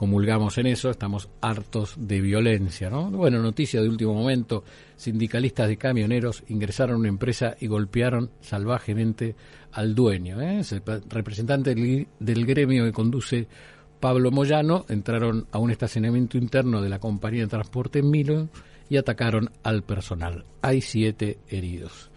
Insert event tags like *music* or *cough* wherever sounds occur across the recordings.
comulgamos en eso, estamos hartos de violencia, ¿no? Bueno, noticia de último momento, sindicalistas de camioneros ingresaron a una empresa y golpearon salvajemente al dueño, ¿eh? el representante del, gremio que conduce Pablo Moyano entraron a un estacionamiento interno de la compañía de transporte en Milo y atacaron al personal. Hay siete heridos,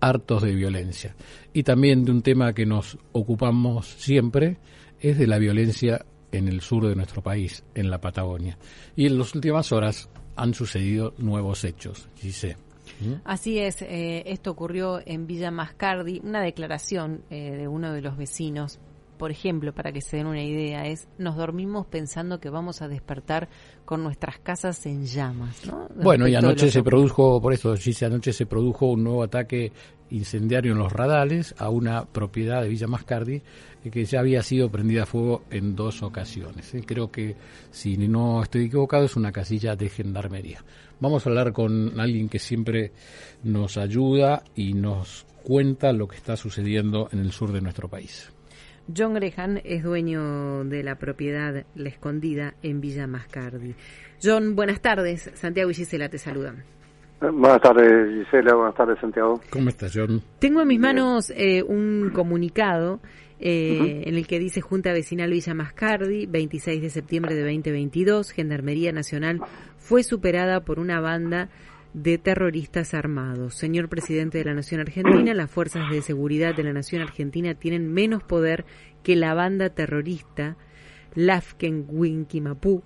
hartos de violencia. Y también de un tema que nos ocupamos siempre, es de la violencia en el sur de nuestro país, en la Patagonia. Y en las últimas horas han sucedido nuevos hechos, sé. ¿Mm? Así es, eh, esto ocurrió en Villa Mascardi, una declaración eh, de uno de los vecinos por ejemplo, para que se den una idea, es nos dormimos pensando que vamos a despertar con nuestras casas en llamas. Bueno, y anoche se produjo, por eso, sí, anoche se produjo un nuevo ataque incendiario en los radales a una propiedad de Villa Mascardi eh, que ya había sido prendida a fuego en dos ocasiones. ¿eh? Creo que, si no estoy equivocado, es una casilla de gendarmería. Vamos a hablar con alguien que siempre nos ayuda y nos cuenta lo que está sucediendo en el sur de nuestro país. John Grehan es dueño de la propiedad La Escondida en Villa Mascardi. John, buenas tardes. Santiago y Gisela te saludan. Buenas tardes, Gisela. Buenas tardes, Santiago. ¿Cómo estás, John? Tengo en mis manos eh, un comunicado eh, en el que dice Junta Vecinal Villa Mascardi, 26 de septiembre de 2022, Gendarmería Nacional fue superada por una banda de terroristas armados. Señor presidente de la Nación Argentina, las fuerzas de seguridad de la Nación Argentina tienen menos poder que la banda terrorista Lafken Winkimapú,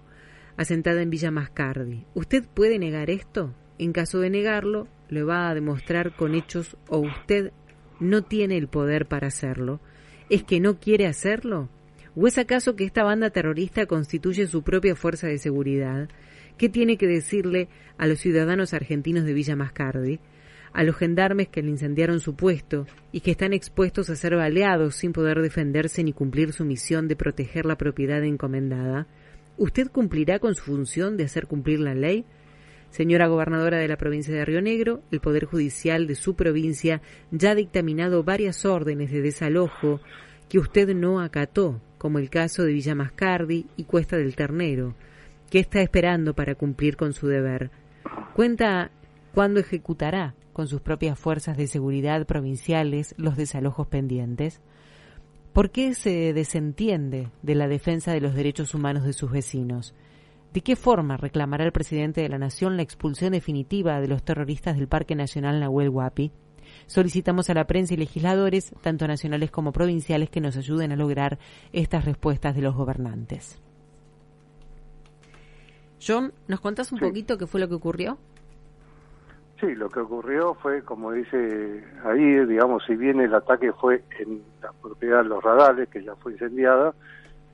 asentada en Villa Mascardi. ¿Usted puede negar esto? En caso de negarlo, lo va a demostrar con hechos o usted no tiene el poder para hacerlo. ¿Es que no quiere hacerlo? ¿O es acaso que esta banda terrorista constituye su propia fuerza de seguridad? ¿Qué tiene que decirle a los ciudadanos argentinos de Villa Mascardi, a los gendarmes que le incendiaron su puesto y que están expuestos a ser baleados sin poder defenderse ni cumplir su misión de proteger la propiedad encomendada? ¿Usted cumplirá con su función de hacer cumplir la ley? Señora gobernadora de la provincia de Río Negro, el Poder Judicial de su provincia ya ha dictaminado varias órdenes de desalojo que usted no acató, como el caso de Villa Mascardi y Cuesta del Ternero. ¿Qué está esperando para cumplir con su deber? Cuenta cuándo ejecutará con sus propias fuerzas de seguridad provinciales los desalojos pendientes. ¿Por qué se desentiende de la defensa de los derechos humanos de sus vecinos? ¿De qué forma reclamará el presidente de la Nación la expulsión definitiva de los terroristas del Parque Nacional Nahuel Huapi? Solicitamos a la prensa y legisladores, tanto nacionales como provinciales, que nos ayuden a lograr estas respuestas de los gobernantes. John, ¿nos contás un poquito qué fue lo que ocurrió? Sí, lo que ocurrió fue, como dice ahí, digamos, si bien el ataque fue en la propiedad de los radales, que ya fue incendiada,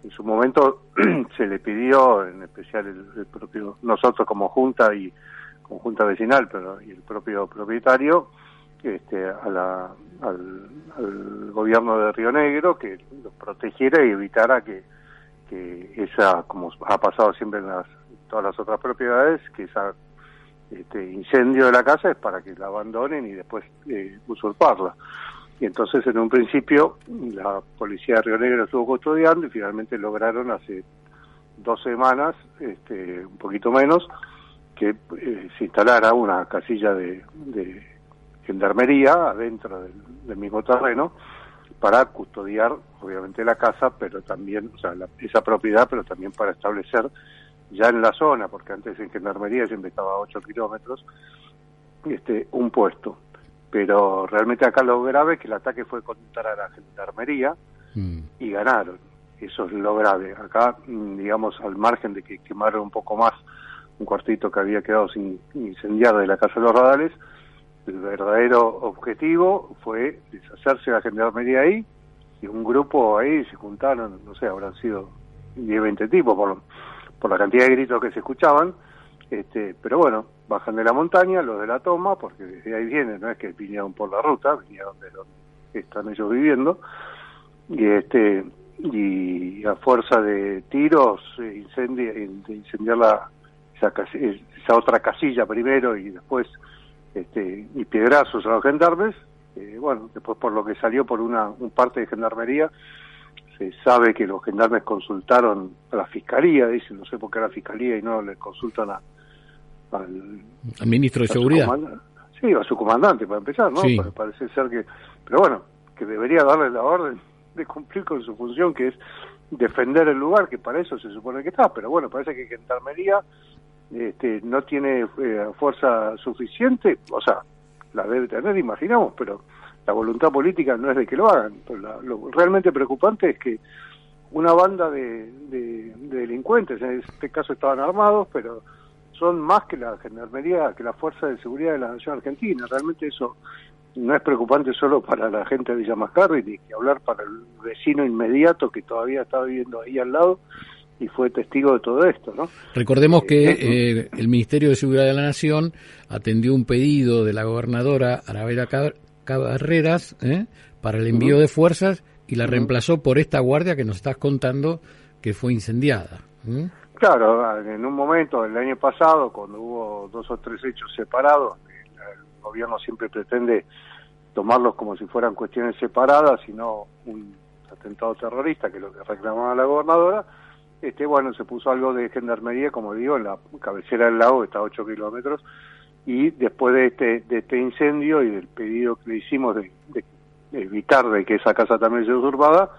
en su momento *clears throat* se le pidió, en especial el, propio, nosotros como junta y como junta vecinal, pero y el propio propietario, este, a la, al, al, gobierno de Río Negro que los protegiera y evitara que, que esa, como ha pasado siempre en las todas las otras propiedades, que esa este, incendio de la casa es para que la abandonen y después eh, usurparla. Y entonces en un principio la policía de Río Negro estuvo custodiando y finalmente lograron hace dos semanas, este, un poquito menos, que eh, se instalara una casilla de, gendarmería adentro del, mismo terreno para custodiar obviamente la casa, pero también, o sea, esa propiedad, pero también para establecer ya en la zona, porque antes en Gendarmería siempre estaba a 8 kilómetros, este, un puesto. Pero realmente acá lo grave es que el ataque fue contra la Gendarmería mm. y ganaron. Eso es lo grave. Acá, mm, digamos, al margen de que quemaron un poco más un cuartito que había quedado sin incendiar de la Casa de los Radales, el verdadero objetivo fue deshacerse de la Gendarmería ahí y un grupo ahí se juntaron, no sé, habrán sido 10, 20 tipos por lo por la cantidad de gritos que se escuchaban, este, pero bueno, bajan de la montaña, los de la toma, porque desde ahí vienen, no es que vinieron por la ruta, vinieron de donde están ellos viviendo, y este y a fuerza de tiros incendia, de incendiar la, esa, esa, otra casilla primero y después este, y piedrazos a los gendarmes, eh, bueno, después por lo que salió por una un parte de gendarmería, se sabe que los gendarmes consultaron a la fiscalía, dicen, no sé por qué a la fiscalía y no le consultan a, al, ministro de Seguridad. Sí, a su comandante, para empezar, ¿no? Parece ser que. Pero bueno, que debería darle la orden de cumplir con su función, que es defender el lugar, que para eso se supone que está. Pero bueno, parece que Gendarmería este, no tiene eh, fuerza suficiente, o sea, la debe tener, imaginamos, pero la voluntad política no es de que lo hagan. lo realmente preocupante es que una banda de, de, delincuentes, en este caso estaban armados, pero son más que la gendarmería, que la fuerza de seguridad de la nación argentina. Realmente eso no es preocupante solo para la gente de Villa Mascarri, ni que hablar para el vecino inmediato que todavía está viviendo ahí al lado y fue testigo de todo esto, ¿no? Recordemos que eh, eh, el Ministerio de Seguridad de la Nación atendió un pedido de la gobernadora Arabela Carreras ¿eh? para el envío de fuerzas y la reemplazó por esta guardia que nos estás contando que fue incendiada. Claro, en un momento, el año pasado, cuando hubo dos o tres hechos separados, el gobierno siempre pretende tomarlos como si fueran cuestiones separadas y no un atentado terrorista, que es lo que reclamaba la gobernadora, este bueno, se puso algo de gendarmería, como digo, en la cabecera del lago, que está a 8 kilómetros, y después de este, de este incendio y del pedido que le hicimos de, evitar de que esa casa también sea usurpada,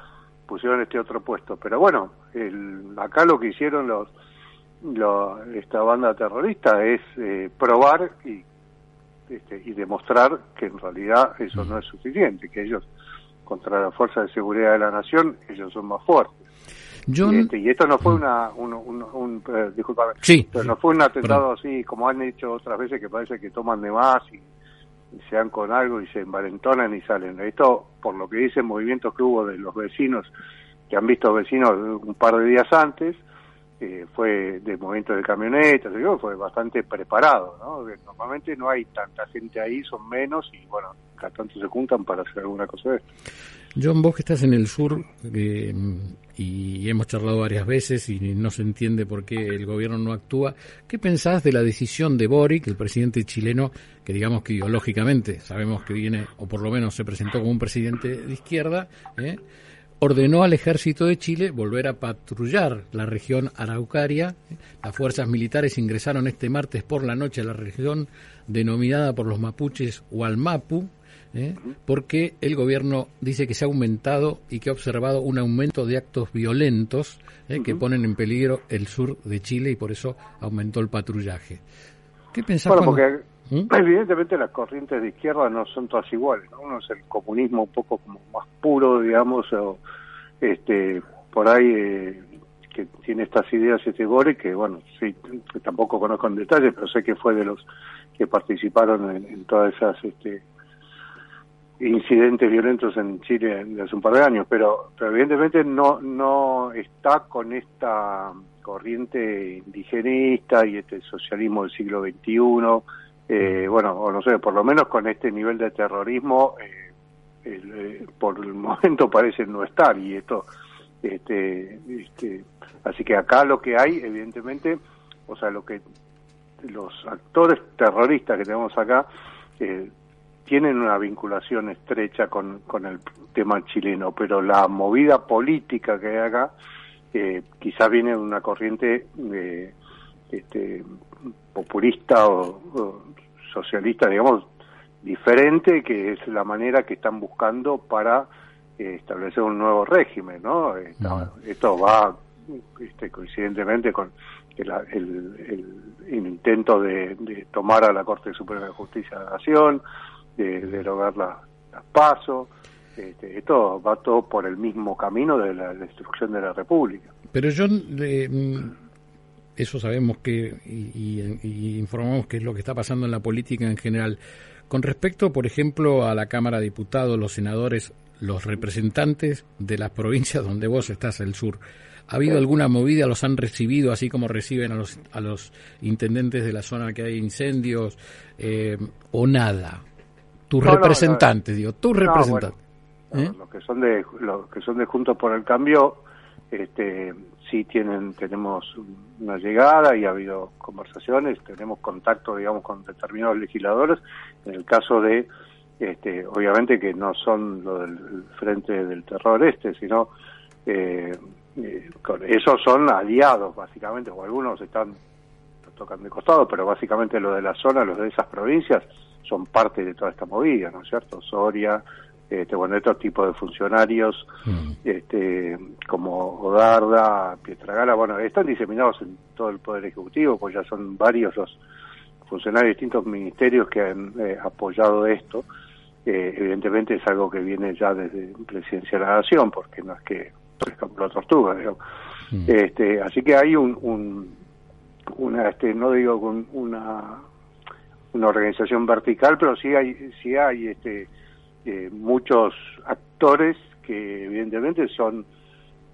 pusieron este otro puesto. Pero bueno, el, acá lo que hicieron los, esta banda terrorista es eh, probar y, este, y demostrar que en realidad eso no es suficiente, que ellos contra la fuerza de seguridad de la nación ellos son más fuertes. Este, y esto no fue una, un, un, eh, pero no fue un atentado así como han hecho otras veces que parece que toman de más y, se dan con algo y se envalentonan y salen. Esto, por lo que dicen movimientos que hubo de los vecinos, que han visto vecinos un par de días antes, eh, fue de movimiento de camionetas, fue bastante preparado, ¿no? Normalmente no hay tanta gente ahí, son menos y bueno, cada tanto se juntan para hacer alguna cosa de esto. John, vos que estás en el sur eh, y hemos charlado varias veces y no se entiende por qué el gobierno no actúa, ¿qué pensás de la decisión de Boric, el presidente chileno, que digamos que ideológicamente sabemos que viene, o por lo menos se presentó como un presidente de izquierda, eh, ordenó al ejército de Chile volver a patrullar la región araucaria. Las fuerzas militares ingresaron este martes por la noche a la región denominada por los mapuches Hualmapu, ¿eh? porque el gobierno dice que se ha aumentado y que ha observado un aumento de actos violentos ¿eh? que ponen en peligro el sur de Chile y por eso aumentó el patrullaje. ¿Qué pensás? Bueno, porque ¿Mm? evidentemente las corrientes de izquierda no son todas iguales. Uno es el comunismo un poco como más puro, digamos, o este por ahí eh, que tiene estas ideas este Boric, que bueno, sí, tampoco conozco en detalle, pero sé que fue de los que participaron en, en todas esas este, incidentes violentos en Chile hace un par de años, pero, evidentemente no, no está con esta corriente indigenista y este socialismo del siglo XXI, eh, bueno, o no sé, por lo menos con este nivel de terrorismo, eh, eh, por el *laughs* momento parece no estar y esto, este, este, así que acá lo que hay, evidentemente, o sea, lo que los actores terroristas que tenemos acá, eh, tienen una vinculación estrecha con, con el tema chileno, pero la movida política que hay acá eh, quizá viene de una corriente de, este, populista o, socialista, digamos, diferente, que es la manera que están buscando para eh, establecer un nuevo régimen, ¿no? Esto va este, coincidentemente con el, el, intento de, de, tomar a la Corte Suprema de Justicia de la Nación, de derogar las la pasos. Este, esto va todo por el mismo camino de la destrucción de la República. Pero yo, mm, eso sabemos que y, informamos que es lo que está pasando en la política en general. Con respecto, por ejemplo, a la Cámara de Diputados, los senadores, los representantes de las provincias donde vos estás, el sur, ¿ha habido alguna movida? ¿Los han recibido así como reciben a los, a los intendentes de la zona que hay incendios eh, o nada? Tus representantes, digo, tus representantes. ¿Eh? los que son de los que son de Juntos por el Cambio, este, sí tienen tenemos una llegada y ha habido conversaciones, tenemos contacto, digamos, con determinados legisladores. En el caso de, este, obviamente que no son lo del frente del terror este, sino Eh, eh, con, esos son aliados, básicamente, o algunos están tocan de costado, pero básicamente los de la zona, los de esas provincias, son parte de toda esta movida, ¿no es cierto? Soria, este, bueno, estos tipos de funcionarios, mm. este, como Odarda, Pietragala, bueno, están diseminados en todo el Poder Ejecutivo, pues ya son varios los funcionarios de distintos ministerios que han eh, apoyado esto. Eh, evidentemente es algo que viene ya desde Presidencia de la Nación, porque no es que, por ejemplo, tortuga, mm. este, así que hay un, una, este, no digo con una, una organización vertical, pero sí hay, sí hay, este, eh, muchos actores que evidentemente son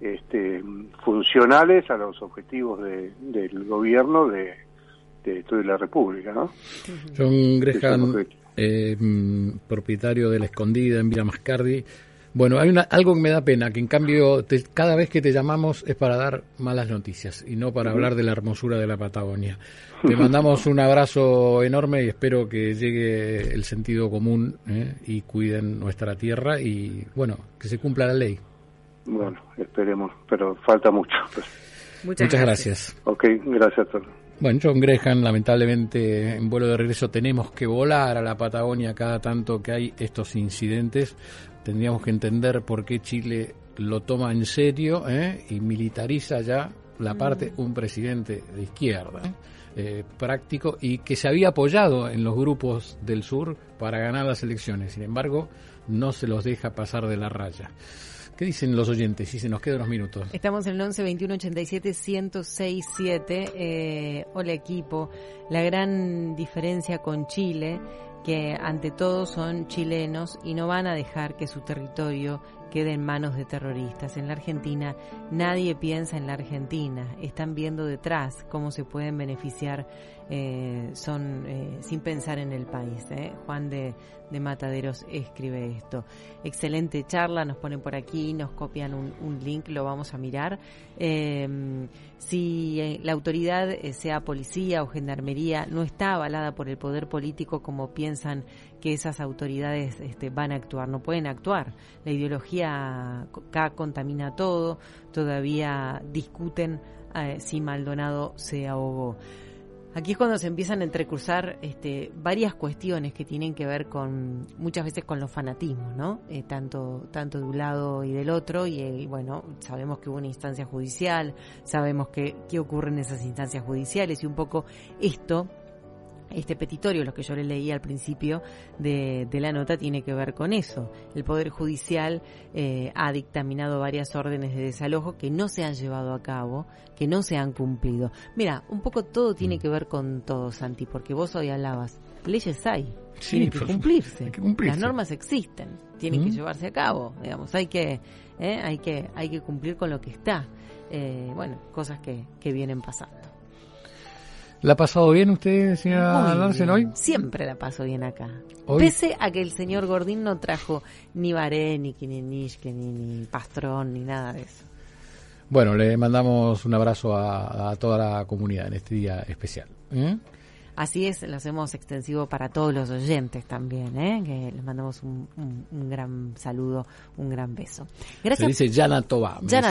este, funcionales a los objetivos de, del gobierno de, de toda la República. ¿no? John Gresham, eh, mm, propietario de La Escondida en Villa Mascardi. Bueno, hay una, algo que me da pena, que en cambio cada vez que te llamamos es para dar malas noticias y no para hablar de la hermosura de la Patagonia. Te mandamos un abrazo enorme y espero que llegue el sentido común ¿eh? y cuiden nuestra tierra y, bueno, que se cumpla la ley. Bueno, esperemos, pero falta mucho. Pues. Muchas, gracias. Ok, gracias a todos. Bueno, John Gresham, lamentablemente en vuelo de regreso tenemos que volar a la Patagonia cada tanto que hay estos incidentes. Tendríamos que entender por qué Chile lo toma en serio ¿eh? y militariza ya la parte un presidente de izquierda. ¿eh? Eh, práctico y que se había apoyado en los grupos del sur para ganar las elecciones. Sin embargo, no se los deja pasar de la raya. ¿Qué dicen los oyentes? Si se nos quedan unos minutos. Estamos en el 11 21 87 106 7. hola equipo. La gran diferencia con Chile que ante todo son chilenos y no van a dejar que su territorio quede en manos de terroristas. En la Argentina nadie piensa en la Argentina, están viendo detrás cómo se pueden beneficiar eh, son eh, sin pensar en el país. ¿eh? Juan de, de, Mataderos escribe esto. Excelente charla, nos ponen por aquí, nos copian un, un link, lo vamos a mirar. Em, si la autoridad, sea policía o gendarmería, no está avalada por el poder político como piensan que esas autoridades este, van a actuar, no pueden actuar. La ideología acá contamina todo, todavía discuten si Maldonado se ahogó. Aquí es cuando se empiezan a entrecruzar este, varias cuestiones que tienen que ver con, muchas veces con los fanatismos, ¿no? Eh, tanto, tanto de un lado y del otro, y, y, bueno, sabemos que hubo una instancia judicial, sabemos que, qué ocurre en esas instancias judiciales, y un poco esto este petitorio, lo que yo le leí al principio de, la nota, tiene que ver con eso. El Poder Judicial eh, ha dictaminado varias órdenes de desalojo que no se han llevado a cabo, que no se han cumplido. Mira, un poco todo tiene mm. que ver con todo, Santi, porque vos hoy hablabas, leyes hay, tienen que cumplirse. Las normas existen, tienen que mm. llevarse a cabo, digamos, hay que, eh, hay que, hay que cumplir con lo que está. Eh, bueno, cosas que, que vienen pasando. ¿La ha pasado bien usted, señora Larsen, hoy? Siempre la paso bien acá. Pese a que el señor Gordín no trajo ni Baré, ni Kininish, ni, ni Pastrón, ni nada de eso. Bueno, le mandamos un abrazo a, toda la comunidad en este día especial. ¿eh? Así es, lo hacemos extensivo para todos los oyentes también, ¿eh? que les mandamos un, gran saludo, un gran beso. Gracias. Se dice Yana Toba.